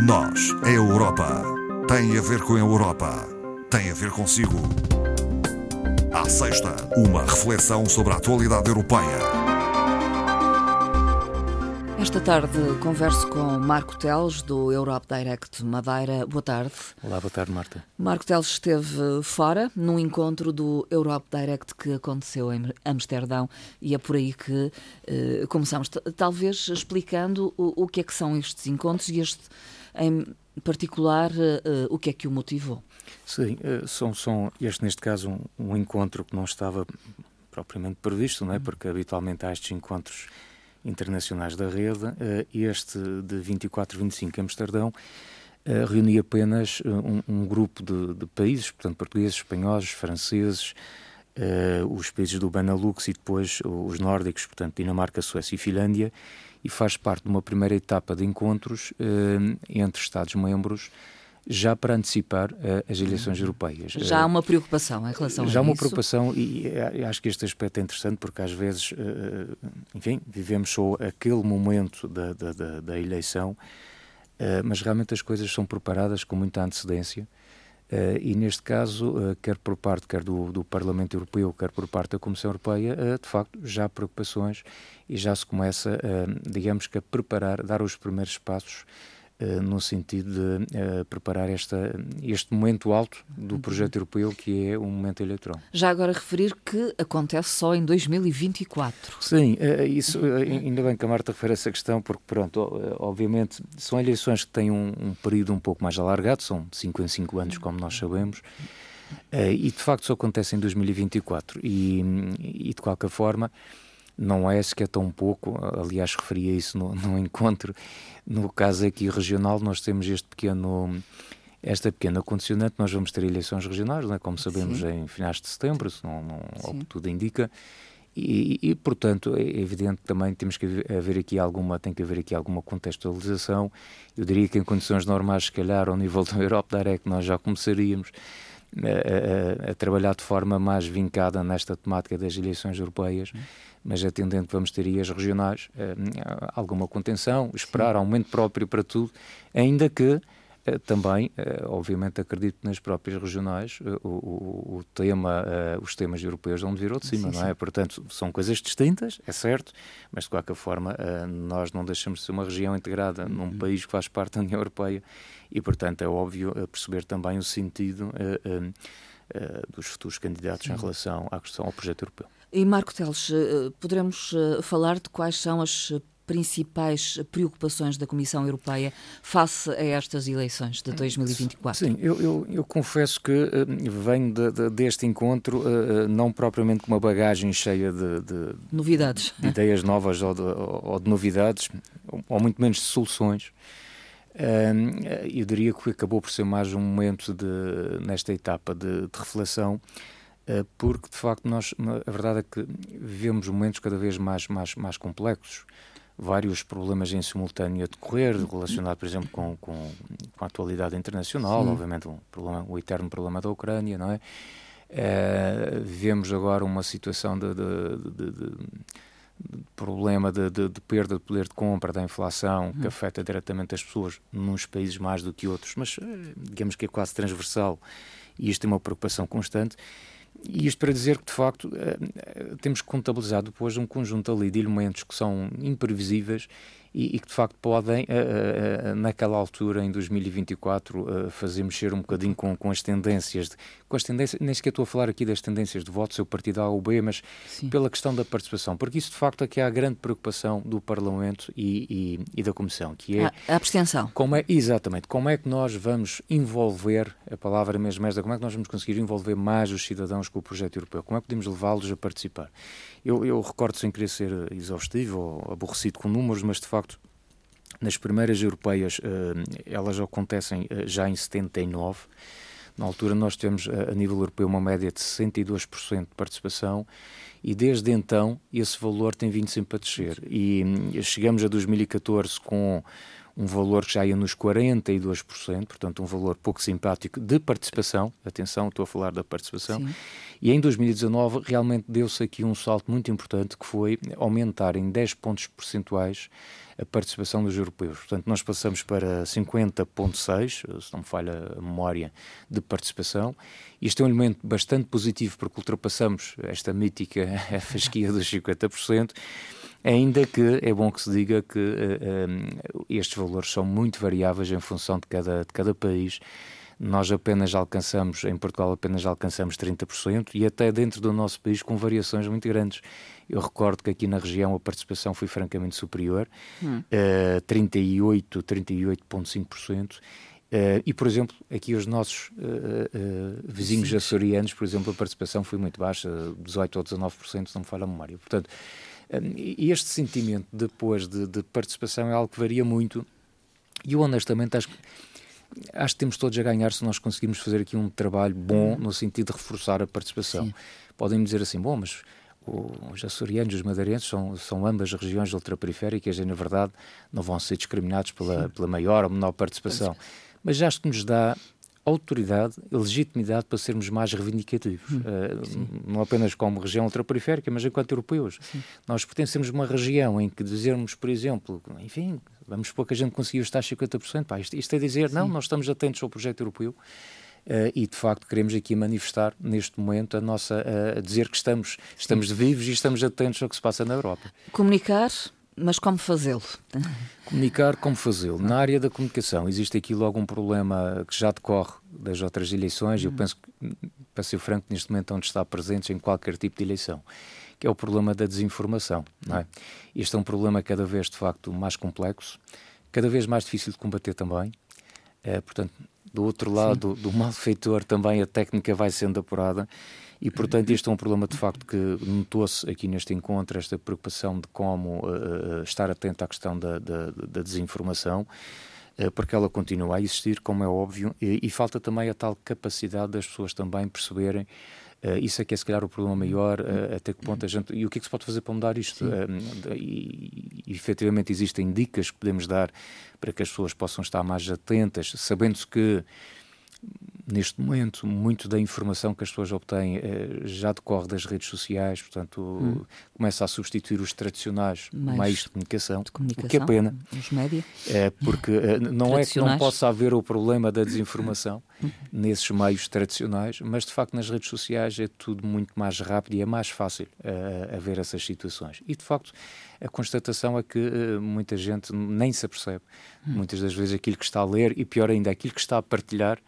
Nós, a Europa, tem a ver com a Europa, tem a ver consigo. À sexta, uma reflexão sobre a atualidade europeia. Esta tarde converso com Marco Teles, do Europe Direct Madeira. Boa tarde. Olá, boa tarde, Marta. Marco Teles esteve fora num encontro do Europe Direct que aconteceu em Amsterdão e é por aí que eh, começamos. Talvez explicando o, o, que é que são estes encontros e este, em particular, eh, o que é que o motivou. Sim, eh, são, são este, neste caso, um, um encontro que não estava propriamente previsto, não é? porque habitualmente há estes encontros internacionais da rede, eh, este de 24 e 25 em Amsterdão eh, reunia apenas eh, um, um grupo de, de, países, portanto, portugueses, espanhóis, franceses, os países do Benelux e depois os nórdicos, portanto, Dinamarca, Suécia e Finlândia, e faz parte de uma primeira etapa de encontros entre Estados-membros já para antecipar uh, as eleições europeias. Já há uma preocupação em relação já a Já há uma isso? preocupação e, acho que este aspecto é interessante porque às vezes, uh, enfim, vivemos só aquele momento da, da, da, da eleição, uh, mas realmente as coisas são preparadas com muita antecedência. E neste caso, quer por parte quer do, do, Parlamento Europeu, quer por parte da Comissão Europeia, de facto já há preocupações e já se começa, digamos que, a preparar, dar os primeiros passos eh, no sentido de uh, preparar esta, este momento alto do uhum. projeto europeu, que é o momento eleitoral. Já agora referir que acontece só em 2024. Sim, uh, isso, ainda bem que a Marta refere essa questão, porque, pronto, obviamente, são eleições que têm um, um, período um pouco mais alargado, são de 5 em 5 anos, como nós sabemos, e de facto só acontece em 2024. E, e de qualquer forma não é sequer tão pouco, aliás referia isso no, no, encontro, no caso aqui regional nós temos este pequeno, esta pequena condicionante, nós vamos ter eleições regionais, não é? como sabemos Sim. em finais de setembro, se não, não ao que tudo indica, e, e, portanto é evidente que também temos que haver aqui alguma, tem que haver aqui alguma contextualização, eu diria que em condições normais, se calhar ao nível da Europa Direct nós já começaríamos, a, a, a, trabalhar de forma mais vincada nesta temática das eleições europeias, mas atendendo que vamos ter aí as regionais, eh, alguma contenção, esperar Sim. aumento próprio para tudo, ainda que eh, também, eh, obviamente, acredito nas próprias regionais, o, o, o tema, os temas europeus vão vir ao de cima, sim, não é? Sim. Portanto, são coisas distintas, é certo, mas de qualquer forma, nós não deixamos de ser uma região integrada uhum. num país que faz parte da União Europeia e, portanto, é óbvio perceber também o sentido dos futuros candidatos sim. em relação à questão ao projeto europeu. E Marco Teles, eh, poderemos eh, falar de quais são as principais preocupações da Comissão Europeia face a estas eleições de 2024? Sim, eu, eu, eu confesso que uh, venho de, de, deste encontro uh, não propriamente com uma bagagem cheia de, de novidades, de ideias novas ou de, ou de, novidades, ou muito menos de soluções. Uh, eu diria que acabou por ser mais um momento nesta etapa de, reflexão eh, porque de facto nós, a verdade é que vivemos momentos cada vez mais, mais, mais complexos, vários problemas em simultâneo a decorrer, relacionado, por exemplo, com, com, com a atualidade internacional, Sim. obviamente um problema, o eterno problema da Ucrânia, não é? Uh, vivemos agora uma situação de, de, de, de problema de, perda de poder de compra, da inflação, que uhum. afeta diretamente as pessoas nos países mais do que outros, mas eh, digamos que é quase transversal e isto é uma preocupação constante. E isto para dizer que, de facto, eh, eh, temos que contabilizar depois um conjunto ali de elementos que são imprevisíveis e, e que de facto podem, uh, naquela altura, em 2024, uh, fazer mexer um bocadinho com, com as tendências, de, com as tendências, nem sequer estou a falar aqui das tendências de voto, seu partido A ou B, mas Sim. pela questão da participação, porque isso de facto é que é a grande preocupação do Parlamento e, e, e da Comissão, que é a, abstenção. Como é, exatamente, como é que nós vamos envolver, a palavra mesmo esta, como é que nós vamos conseguir envolver mais os cidadãos com o projeto europeu, como é que podemos levá-los a participar. Eu, eu recordo, sem querer ser exaustivo ou aborrecido com números, mas de facto, nas primeiras europeias, eh, elas acontecem eh, já em 79. Na altura, nós temos a nível europeu uma média de 62% de participação e desde então esse valor tem vindo sempre a descer. E hum, chegamos a 2014 com um valor que já ia nos 42%, portanto, um valor pouco simpático de participação. Atenção, estou a falar da participação. Sim. E em 2019 realmente deu-se aqui um salto muito importante que foi aumentar em 10 pontos percentuais a participação dos europeus. Portanto, nós passamos para 50,6, se não me falha a memória, de participação. Isto é um elemento bastante positivo porque ultrapassamos esta mítica fasquia dos 50%. Ainda que é bom que se diga que uh, uh, estes valores são muito variáveis em função de cada, de cada país nós apenas alcançamos, em Portugal apenas alcançamos 30% e até dentro do nosso país com variações muito grandes. Eu recordo que aqui na região a participação foi francamente superior, hum. uh, 38, 38,5%. Uh, e, por exemplo, aqui os nossos uh, uh, vizinhos açorianos, por exemplo, a participação foi muito baixa, 18 ou 19%, se não me falha a memória. Portanto, este sentimento depois de, de, participação é algo que varia muito e eu honestamente acho que acho que temos todos a ganhar se nós conseguirmos fazer aqui um trabalho bom no sentido de reforçar a participação. Sim. Podem dizer assim, bom, mas os açorianos e os madeirenses são, são ambas regiões ultraperiféricas e, na verdade, não vão ser discriminados pela, pela maior ou menor participação. Mas acho que nos dá autoridade e legitimidade para sermos mais reivindicativos. Hum, uh, não apenas como região ultraperiférica, mas enquanto europeus. Sim. Nós pertencemos a uma região em que dizermos, por exemplo, enfim, vamos supor que a gente conseguiu estar 50%, pá, isto, isto é dizer, Sim. não, nós estamos atentos ao projeto europeu. Uh, e de facto queremos aqui manifestar neste momento a nossa uh, a dizer que estamos estamos vivos e estamos atentos ao que se passa na Europa. Comunicar mas como fazê-lo? Comunicar, como fazê-lo. Na área da comunicação, existe aqui logo um problema que já decorre das outras eleições, e eu hum. penso que, para ser franco, neste momento onde está presente em qualquer tipo de eleição, que é o problema da desinformação. É? Este é um problema cada vez, de facto, mais complexo, cada vez mais difícil de combater também. É, portanto, do outro lado, Sim. do malfeitor, também a técnica vai sendo apurada e, portanto, este é um problema de facto que notou-se aqui neste encontro, esta preocupação de como uh, estar atento à questão da, da, da desinformação, uh, porque ela continua a existir, como é óbvio, e, e, falta também a tal capacidade das pessoas também perceberem. Uh, isso é que é se calhar o problema maior, uh, até que ponto a gente. E o que é que se pode fazer para mudar isto? Uh, e, e efetivamente existem dicas que podemos dar para que as pessoas possam estar mais atentas, sabendo-se que neste momento, muito da informação que as pessoas obtêm eh, já decorre das redes sociais, portanto, hum. começa a substituir os tradicionais meios, meios de, comunicação, de, comunicação, o que é pena. Os média. É, porque eh, não é que não possa haver o problema da desinformação hum. nesses meios tradicionais, mas de facto nas redes sociais é tudo muito mais rápido e é mais fácil uh, haver essas situações. E de facto, a constatação é que uh, muita gente nem se apercebe, hum. muitas das vezes, aquilo que está a ler e pior ainda, aquilo que está a partilhar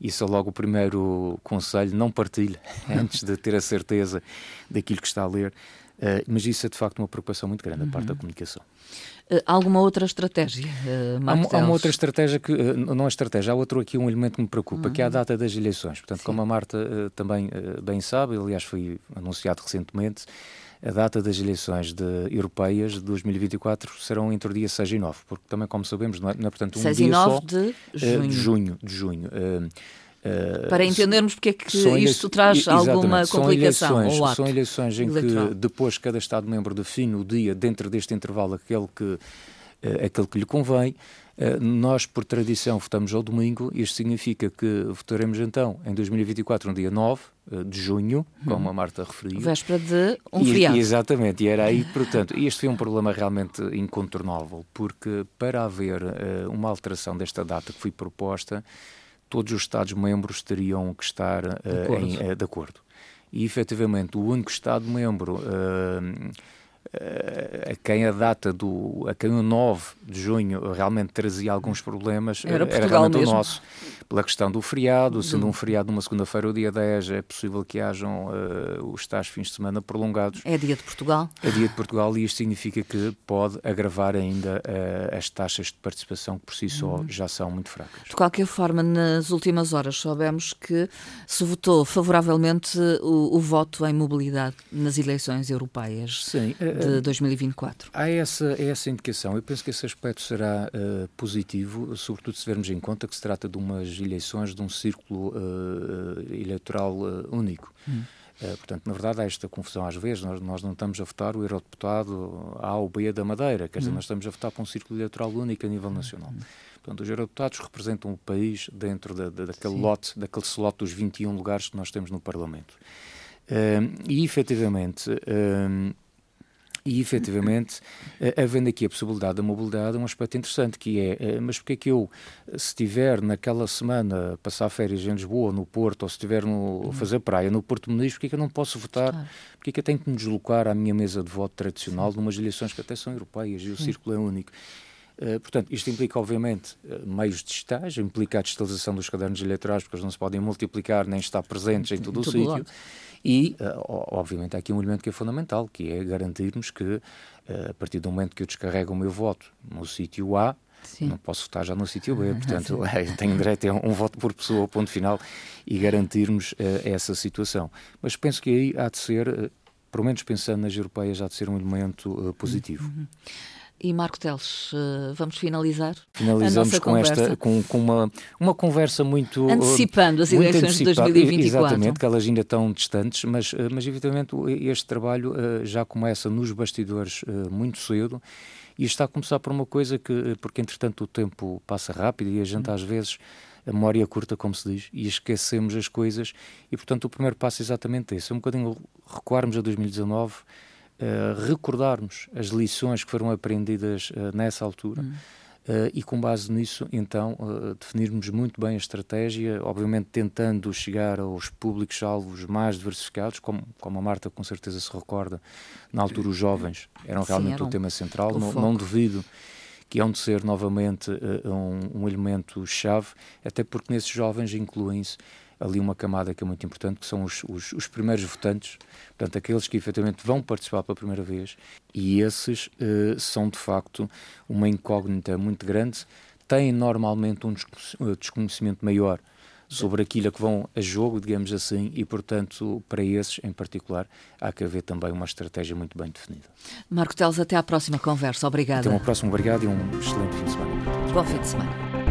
isso é logo o primeiro conselho, não partilhe antes de ter a certeza daquilo que está a ler. Uh, mas isso é de facto uma preocupação muito grande, a parte da uhum. comunicação. Uh, alguma outra estratégia? Uh, há, há, uma outra estratégia que, não é estratégia, há outro aqui um elemento que me preocupa, uhum. que é a uhum. data das eleições. Portanto, Sim. como a Marta também bem sabe, aliás foi anunciado recentemente, a data das eleições de, europeias de 2024 serão entre o dia 6 e 9, porque também, como sabemos, não é, não é portanto um 6 dia e 9 só, de junho. de junho, de junho. Uh, para entendermos porque é que isto traz alguma complicação são eleições, São eleições em eleitoral. que depois cada Estado-membro define o dia dentro deste intervalo aquele que, uh, aquele que lhe convém. Uh, nós, por tradição, votamos ao domingo. Isto significa que votaremos então em 2024, no dia 9 de junho, como a Marta referiu. Véspera de um feriado. Exatamente, e era aí, portanto, este foi um problema realmente incontornável, porque para haver uma alteração desta data que foi proposta, todos os Estados-membros teriam que estar uh, de, acordo. Em, uh, de, acordo. E, efetivamente, o único Estado-membro uh, a quem a data do a quem o 9 de junho realmente trazia alguns problemas era, era realmente mesmo. o nosso pela questão do feriado, sendo um feriado numa segunda-feira o dia 10 é possível que hajam uh, os tais fins de semana prolongados. É dia de Portugal. É dia de Portugal e isto significa que pode agravar ainda uh, as taxas de participação que por si só uhum. já são muito fracas. De qualquer forma, nas últimas horas soubemos que se votou favoravelmente o, o voto em mobilidade nas eleições europeias. Sim, de 2024. Há essa, essa indicação. Eu penso que esse aspecto será positivo, sobretudo se tivermos em conta que se trata de umas eleições de um círculo uh, eleitoral uh, único. Hum. portanto, na verdade, há esta confusão às vezes. Nós, nós não estamos a votar o eurodeputado A ou B da Madeira, quer dizer, hum. nós estamos a votar para um círculo eleitoral único a nível nacional. Hum. Portanto, os eurodeputados representam o país dentro da, da, daquele Sim. lote, daquele slot dos 21 lugares que nós temos no Parlamento. e, efetivamente, E, efetivamente, eh, havendo aqui a possibilidade da mobilidade, é um aspecto interessante, que é, eh, mas porque é que eu, se estiver naquela semana a passar férias em Lisboa, no Porto, ou se estiver a fazer praia no Porto Muniz, porque é que eu não posso votar? Claro. Porque é que eu tenho que me deslocar à minha mesa de voto tradicional, numas eleições que até são europeias e o Sim. círculo é único? Uh, portanto, isto implica, obviamente, meios digitais, implica a digitalização dos cadernos eleitorais, porque eles não se podem multiplicar nem estar presentes em todo o sítio. E, uh, obviamente, há aqui um elemento que é fundamental, que é garantirmos que, uh, a partir do momento que eu descarrego o meu voto no sítio A, Sim. não posso votar já no sítio B, portanto, tenho direito a um, um, voto por pessoa, ponto final, e garantirmos uh, essa situação. Mas penso que aí há de ser, pelo menos pensando nas europeias, há de ser um elemento positivo. Uhum. E Marco Teles, eh, vamos finalizar? Finalizamos com conversa. esta, com, com, uma, uma conversa muito. Antecipando as eleições de 2024. Exatamente, que elas ainda estão distantes, mas, eh, mas evidentemente este trabalho eh, já começa nos bastidores muito cedo e está a começar por uma coisa que, porque entretanto o tempo passa rápido e a gente às vezes a memória curta, como se diz, e esquecemos as coisas, e portanto o primeiro passo é exatamente esse, é um bocadinho recuarmos a 2019 uh, recordarmos as lições que foram aprendidas uh, nessa altura. Uhum. Uh, e com base nisso, então, uh, definirmos muito bem a estratégia, obviamente tentando chegar aos públicos-alvos mais diversificados, como, como a Marta com certeza se recorda, na altura os jovens eram realmente Sim, eram o tema central, não, não, duvido que hão de ser novamente uh, um, um elemento-chave, até porque nesses jovens incluem-se ali uma camada que é muito importante, que são os, os, os, primeiros votantes, portanto, aqueles que efetivamente vão participar pela primeira vez, e esses uh, são de facto uma incógnita muito grande, têm normalmente um eh, desconhecimento maior sobre aquilo que vão a jogo, digamos assim, e, portanto, para esses em particular, há que haver também uma estratégia muito bem definida. Marco Teles, até à próxima conversa. Obrigada. Até uma próxima, obrigado e um excelente fim de semana. Bom fim de semana.